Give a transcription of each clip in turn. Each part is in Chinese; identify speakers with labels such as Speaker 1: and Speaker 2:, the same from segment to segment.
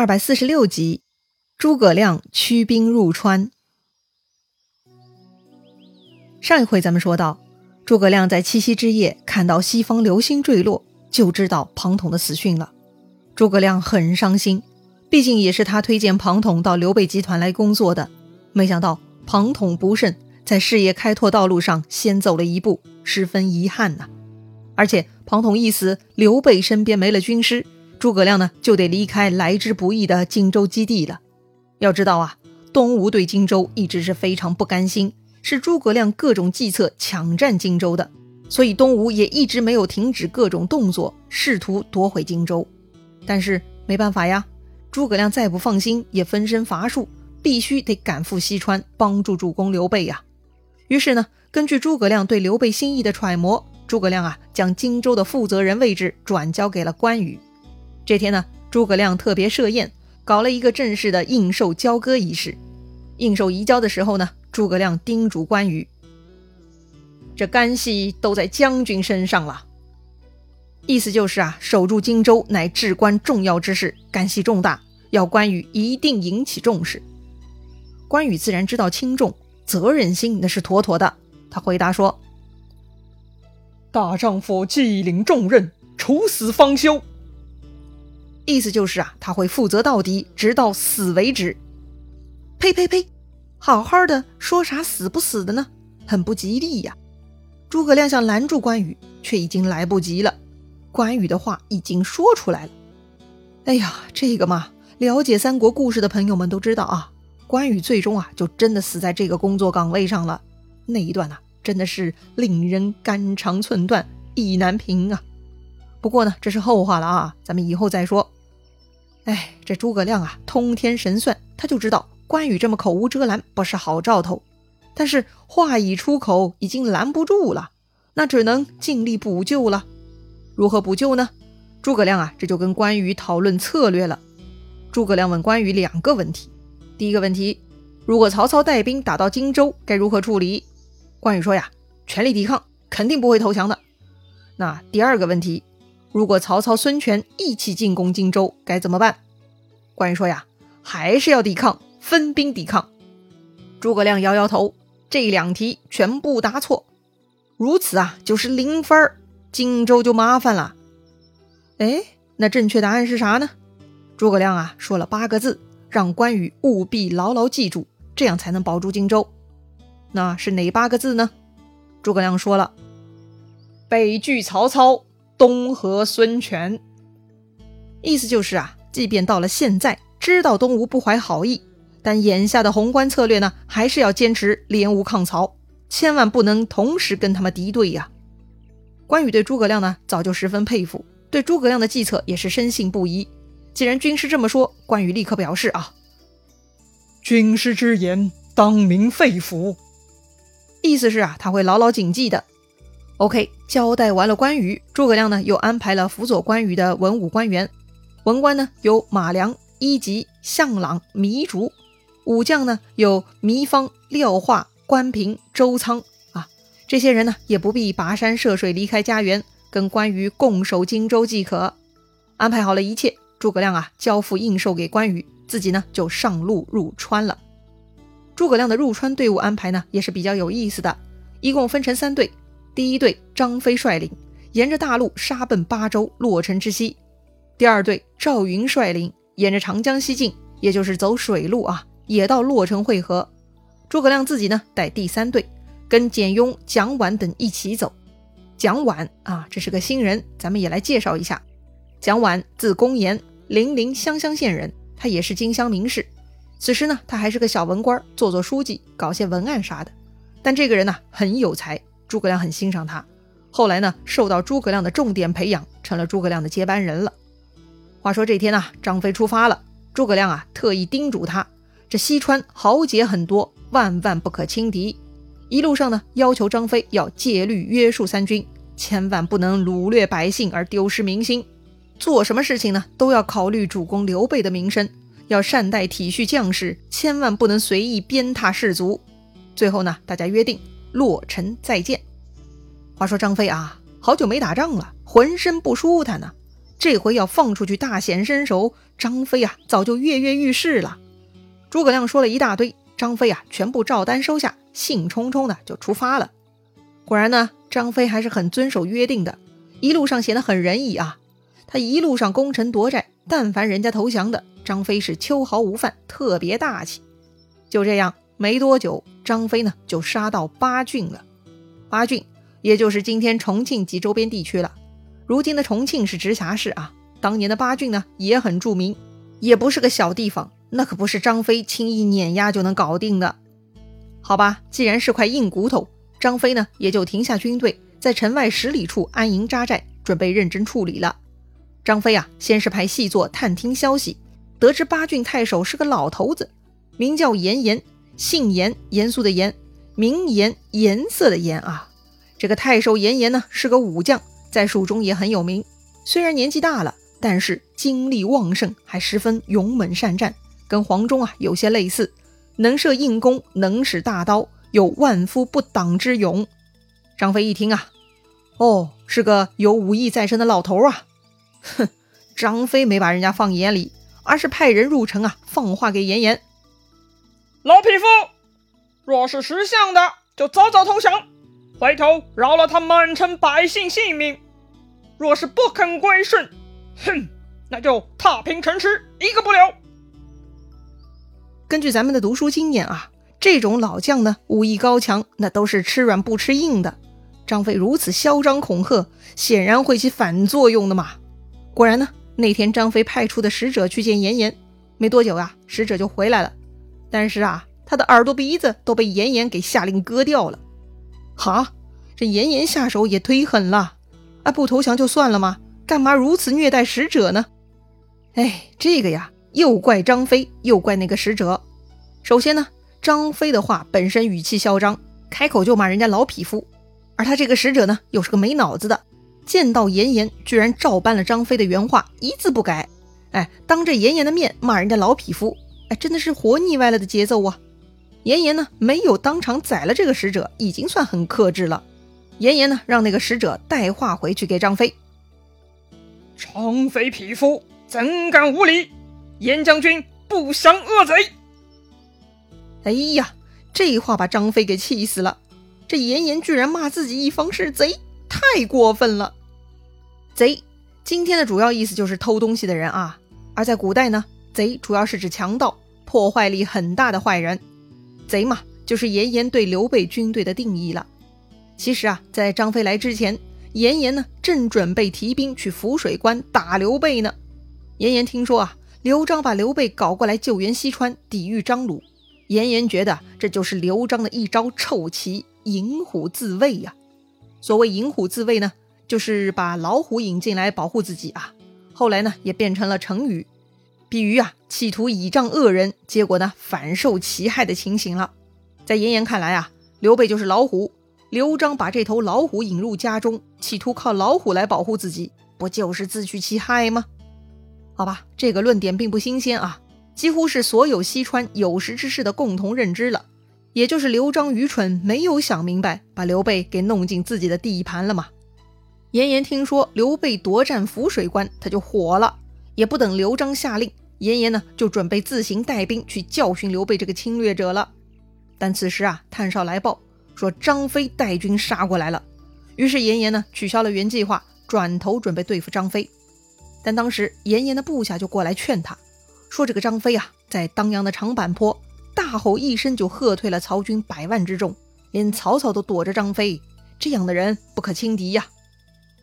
Speaker 1: 二百四十六集，诸葛亮驱兵入川。上一回咱们说到，诸葛亮在七夕之夜看到西方流星坠落，就知道庞统的死讯了。诸葛亮很伤心，毕竟也是他推荐庞统到刘备集团来工作的。没想到庞统不慎，在事业开拓道路上先走了一步，十分遗憾呐。而且庞统一死，刘备身边没了军师。诸葛亮呢，就得离开来之不易的荆州基地了。要知道啊，东吴对荆州一直是非常不甘心，是诸葛亮各种计策抢占荆州的，所以东吴也一直没有停止各种动作，试图夺回荆州。但是没办法呀，诸葛亮再不放心，也分身乏术，必须得赶赴西川帮助主公刘备呀。于是呢，根据诸葛亮对刘备心意的揣摩，诸葛亮啊，将荆州的负责人位置转交给了关羽。这天呢，诸葛亮特别设宴，搞了一个正式的应寿交割仪式。应寿移交的时候呢，诸葛亮叮嘱关羽：“这干系都在将军身上了。”意思就是啊，守住荆州乃至关重要之事，干系重大，要关羽一定引起重视。关羽自然知道轻重，责任心那是妥妥的。他回答说：“
Speaker 2: 大丈夫既领重任，处死方休。”
Speaker 1: 意思就是啊，他会负责到底，直到死为止。呸呸呸！好好的说啥死不死的呢？很不吉利呀！诸葛亮想拦住关羽，却已经来不及了。关羽的话已经说出来了。哎呀，这个嘛，了解三国故事的朋友们都知道啊，关羽最终啊，就真的死在这个工作岗位上了。那一段呢，真的是令人肝肠寸断，意难平啊。不过呢，这是后话了啊，咱们以后再说。哎，这诸葛亮啊，通天神算，他就知道关羽这么口无遮拦不是好兆头。但是话已出口，已经拦不住了，那只能尽力补救了。如何补救呢？诸葛亮啊，这就跟关羽讨论策略了。诸葛亮问关羽两个问题：第一个问题，如果曹操带兵打到荆州，该如何处理？关羽说呀，全力抵抗，肯定不会投降的。那第二个问题。如果曹操、孙权一起进攻荆州，该怎么办？关羽说呀，还是要抵抗，分兵抵抗。诸葛亮摇摇头，这两题全部答错，如此啊，就是零分，荆州就麻烦了。哎，那正确答案是啥呢？诸葛亮啊，说了八个字，让关羽务必牢牢记住，这样才能保住荆州。那是哪八个字呢？诸葛亮说了，北拒曹操。东和孙权，意思就是啊，即便到了现在，知道东吴不怀好意，但眼下的宏观策略呢，还是要坚持联吴抗曹，千万不能同时跟他们敌对呀。关羽对诸葛亮呢，早就十分佩服，对诸葛亮的计策也是深信不疑。既然军师这么说，关羽立刻表示啊，
Speaker 2: 军师之言当明肺腑，
Speaker 1: 意思是啊，他会牢牢谨记的。OK，交代完了关羽，诸葛亮呢又安排了辅佐关羽的文武官员。文官呢有马良、伊吉、向朗、糜竺；武将呢有糜芳、廖化、关平、周仓。啊，这些人呢也不必跋山涉水离开家园，跟关羽共守荆州即可。安排好了一切，诸葛亮啊交付印绶给关羽，自己呢就上路入川了。诸葛亮的入川队伍安排呢也是比较有意思的，一共分成三队。第一队张飞率领，沿着大路杀奔巴州洛城之西；第二队赵云率领，沿着长江西进，也就是走水路啊，也到洛城会合。诸葛亮自己呢带第三队，跟简雍、蒋琬等一起走。蒋琬啊，这是个新人，咱们也来介绍一下。蒋琬字公言，零陵湘乡县人，他也是荆襄名士。此时呢，他还是个小文官，做做书记，搞些文案啥的。但这个人呢，很有才。诸葛亮很欣赏他，后来呢，受到诸葛亮的重点培养，成了诸葛亮的接班人了。话说这天呢，张飞出发了，诸葛亮啊特意叮嘱他，这西川豪杰很多，万万不可轻敌。一路上呢，要求张飞要戒律约束三军，千万不能掳掠百姓而丢失民心。做什么事情呢，都要考虑主公刘备的名声，要善待体恤将士，千万不能随意鞭挞士卒。最后呢，大家约定。洛尘再见。话说张飞啊，好久没打仗了，浑身不舒坦呢。这回要放出去大显身手，张飞啊早就跃跃欲试了。诸葛亮说了一大堆，张飞啊全部照单收下，兴冲冲的就出发了。果然呢，张飞还是很遵守约定的，一路上显得很仁义啊。他一路上攻城夺寨，但凡人家投降的，张飞是秋毫无犯，特别大气。就这样，没多久，张飞呢就杀到巴郡了。巴郡也就是今天重庆及周边地区了。如今的重庆是直辖市啊，当年的巴郡呢也很著名，也不是个小地方，那可不是张飞轻易碾压就能搞定的。好吧，既然是块硬骨头，张飞呢也就停下军队，在城外十里处安营扎寨，准备认真处理了。张飞啊，先是派细作探听消息，得知巴郡太守是个老头子，名叫严颜，姓严，严肃的严，名颜，颜色的颜啊。这个太守严颜呢，是个武将。在蜀中也很有名，虽然年纪大了，但是精力旺盛，还十分勇猛善战，跟黄忠啊有些类似，能射硬弓，能使大刀，有万夫不挡之勇。张飞一听啊，哦，是个有武艺在身的老头啊，哼，张飞没把人家放眼里，而是派人入城啊，放话给严颜：
Speaker 2: 老匹夫，若是识相的，就早早投降。回头饶了他满城百姓性命，若是不肯归顺，哼，那就踏平城池，一个不留。
Speaker 1: 根据咱们的读书经验啊，这种老将呢，武艺高强，那都是吃软不吃硬的。张飞如此嚣张恐吓，显然会起反作用的嘛。果然呢，那天张飞派出的使者去见严颜，没多久啊，使者就回来了。但是啊，他的耳朵鼻子都被严颜给下令割掉了。哈，这严颜下手也忒狠了啊！不投降就算了吗？干嘛如此虐待使者呢？哎，这个呀，又怪张飞，又怪那个使者。首先呢，张飞的话本身语气嚣张，开口就骂人家老匹夫，而他这个使者呢，又是个没脑子的，见到严颜，居然照搬了张飞的原话，一字不改。哎，当着严颜的面骂人家老匹夫，哎，真的是活腻歪了的节奏啊！严颜呢，没有当场宰了这个使者，已经算很克制了。严颜呢，让那个使者带话回去给张飞：“
Speaker 2: 张飞匹夫怎敢无礼？严将军不降恶贼！”
Speaker 1: 哎呀，这话把张飞给气死了。这严颜居然骂自己一方是贼，太过分了！贼，今天的主要意思就是偷东西的人啊。而在古代呢，贼主要是指强盗，破坏力很大的坏人。贼嘛，就是严颜对刘备军队的定义了。其实啊，在张飞来之前，严颜呢正准备提兵去涪水关打刘备呢。严颜听说啊，刘璋把刘备搞过来救援西川，抵御张鲁。严颜觉得这就是刘璋的一招臭棋——引虎自卫呀。所谓引虎自卫呢，就是把老虎引进来保护自己啊。后来呢，也变成了成语。比喻啊，企图倚仗恶人，结果呢反受其害的情形了。在严颜看来啊，刘备就是老虎，刘璋把这头老虎引入家中，企图靠老虎来保护自己，不就是自取其害吗？好吧，这个论点并不新鲜啊，几乎是所有西川有识之士的共同认知了。也就是刘璋愚蠢，没有想明白，把刘备给弄进自己的地盘了嘛。严颜听说刘备夺占涪水关，他就火了。也不等刘璋下令，严颜呢就准备自行带兵去教训刘备这个侵略者了。但此时啊，探哨来报说张飞带军杀过来了，于是严颜呢取消了原计划，转头准备对付张飞。但当时严颜的部下就过来劝他，说这个张飞啊，在当阳的长坂坡大吼一声就喝退了曹军百万之众，连曹操都躲着张飞，这样的人不可轻敌呀。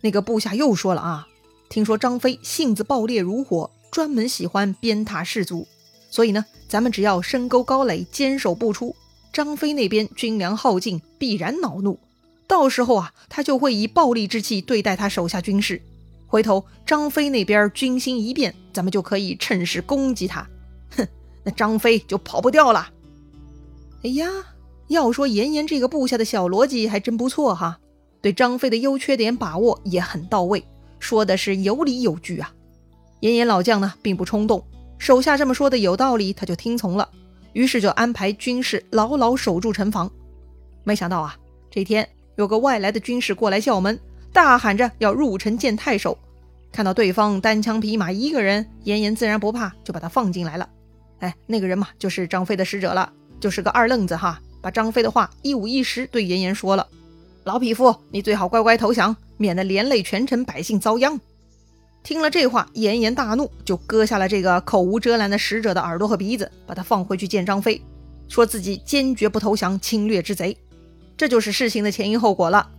Speaker 1: 那个部下又说了啊。听说张飞性子暴烈如火，专门喜欢鞭挞士卒，所以呢，咱们只要深沟高垒，坚守不出，张飞那边军粮耗尽，必然恼怒，到时候啊，他就会以暴力之气对待他手下军士。回头张飞那边军心一变，咱们就可以趁势攻击他。哼，那张飞就跑不掉了。哎呀，要说严颜这个部下的小逻辑还真不错哈，对张飞的优缺点把握也很到位。说的是有理有据啊！严颜老将呢，并不冲动，手下这么说的有道理，他就听从了。于是就安排军士牢牢守住城防。没想到啊，这天有个外来的军士过来叫门，大喊着要入城见太守。看到对方单枪匹马一个人，严颜自然不怕，就把他放进来了。哎，那个人嘛，就是张飞的使者了，就是个二愣子哈，把张飞的话一五一十对严颜说了。老匹夫，你最好乖乖投降，免得连累全城百姓遭殃。听了这话，严颜大怒，就割下了这个口无遮拦的使者的耳朵和鼻子，把他放回去见张飞，说自己坚决不投降侵略之贼。这就是事情的前因后果了。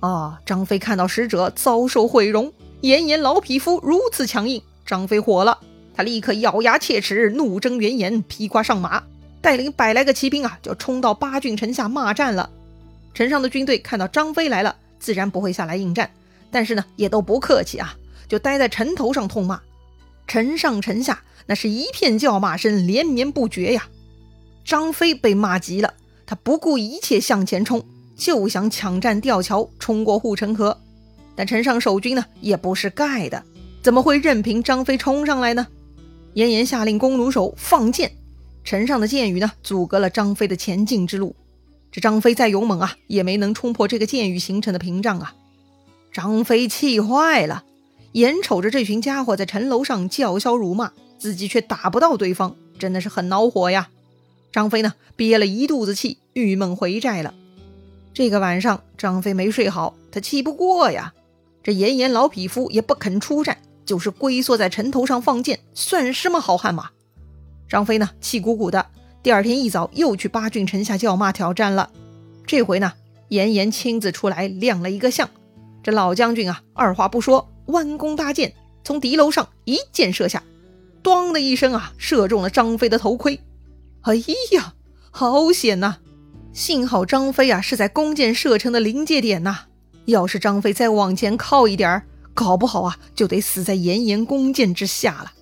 Speaker 1: 啊，张飞看到使者遭受毁容，严颜老匹夫如此强硬，张飞火了。他立刻咬牙切齿，怒睁圆眼，披挂上马，带领百来个骑兵啊，就冲到八郡城下骂战了。城上的军队看到张飞来了，自然不会下来应战，但是呢，也都不客气啊，就待在城头上痛骂。城上城下那是一片叫骂声，连绵不绝呀。张飞被骂急了，他不顾一切向前冲，就想抢占吊桥，冲过护城河。但城上守军呢，也不是盖的，怎么会任凭张飞冲上来呢？严颜下令弓弩手放箭，城上的箭雨呢，阻隔了张飞的前进之路。这张飞再勇猛啊，也没能冲破这个箭雨形成的屏障啊！张飞气坏了，眼瞅着这群家伙在城楼上叫嚣辱骂，自己却打不到对方，真的是很恼火呀！张飞呢，憋了一肚子气，郁闷回寨了。这个晚上，张飞没睡好，他气不过呀。这严颜老匹夫也不肯出战。就是龟缩在城头上放箭，算什么好汉嘛？张飞呢，气鼓鼓的。第二天一早，又去八郡城下叫骂挑战了。这回呢，严颜亲自出来亮了一个相。这老将军啊，二话不说，弯弓搭箭，从敌楼上一箭射下，咣的一声啊，射中了张飞的头盔。哎呀，好险呐！幸好张飞啊是在弓箭射程的临界点呐，要是张飞再往前靠一点儿。搞不好啊，就得死在严颜弓箭之下了。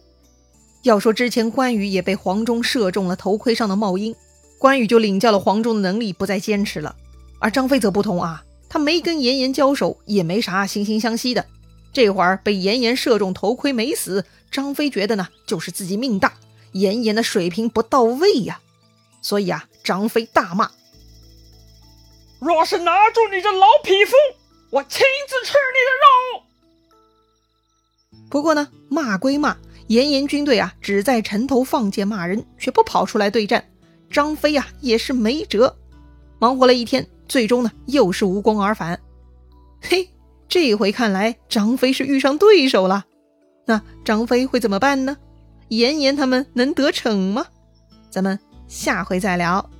Speaker 1: 要说之前关羽也被黄忠射中了头盔上的帽缨，关羽就领教了黄忠的能力，不再坚持了。而张飞则不同啊，他没跟严颜交手，也没啥惺惺相惜的。这会儿被严颜射中头盔没死，张飞觉得呢，就是自己命大，严颜的水平不到位呀。所以啊，张飞大骂：“
Speaker 2: 若是拿住你这老匹夫，我亲自吃你的肉！”
Speaker 1: 不过呢，骂归骂，严颜军队啊，只在城头放箭骂人，却不跑出来对战。张飞啊，也是没辙，忙活了一天，最终呢，又是无功而返。嘿，这回看来张飞是遇上对手了。那张飞会怎么办呢？严颜他们能得逞吗？咱们下回再聊。